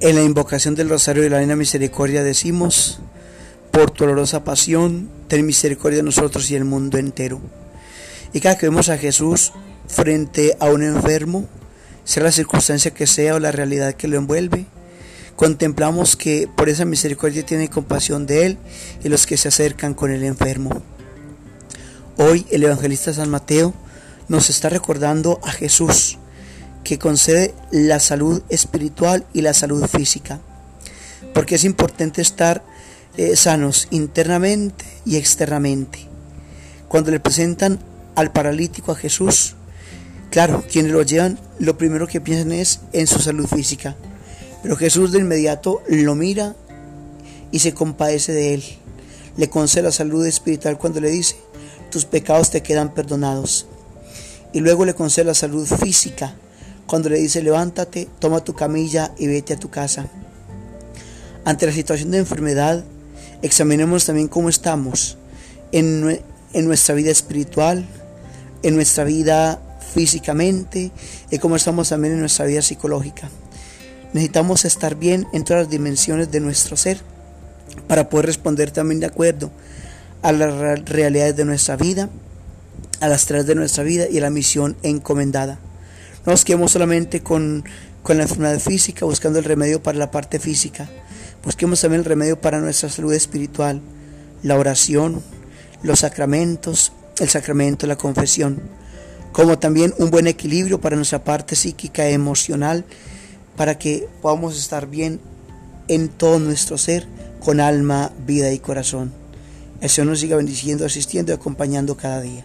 En la invocación del Rosario de la Reina Misericordia decimos, por tu dolorosa pasión, ten misericordia de nosotros y el mundo entero. Y cada que vemos a Jesús frente a un enfermo, sea la circunstancia que sea o la realidad que lo envuelve, contemplamos que por esa misericordia tiene compasión de Él y los que se acercan con el enfermo. Hoy el evangelista San Mateo nos está recordando a Jesús, que concede la salud espiritual y la salud física, porque es importante estar eh, sanos internamente y externamente. Cuando le presentan al paralítico a Jesús, claro, quienes lo llevan, lo primero que piensan es en su salud física, pero Jesús de inmediato lo mira y se compadece de él. Le concede la salud espiritual cuando le dice, tus pecados te quedan perdonados. Y luego le concede la salud física cuando le dice, levántate, toma tu camilla y vete a tu casa. Ante la situación de enfermedad, examinemos también cómo estamos en, en nuestra vida espiritual, en nuestra vida físicamente y cómo estamos también en nuestra vida psicológica. Necesitamos estar bien en todas las dimensiones de nuestro ser para poder responder también de acuerdo a las realidades de nuestra vida, a las tareas de nuestra vida y a la misión encomendada. No nos quedemos solamente con, con la enfermedad física, buscando el remedio para la parte física. Busquemos también el remedio para nuestra salud espiritual, la oración, los sacramentos, el sacramento la confesión, como también un buen equilibrio para nuestra parte psíquica, emocional para que podamos estar bien en todo nuestro ser, con alma, vida y corazón. El Señor nos siga bendiciendo, asistiendo y acompañando cada día.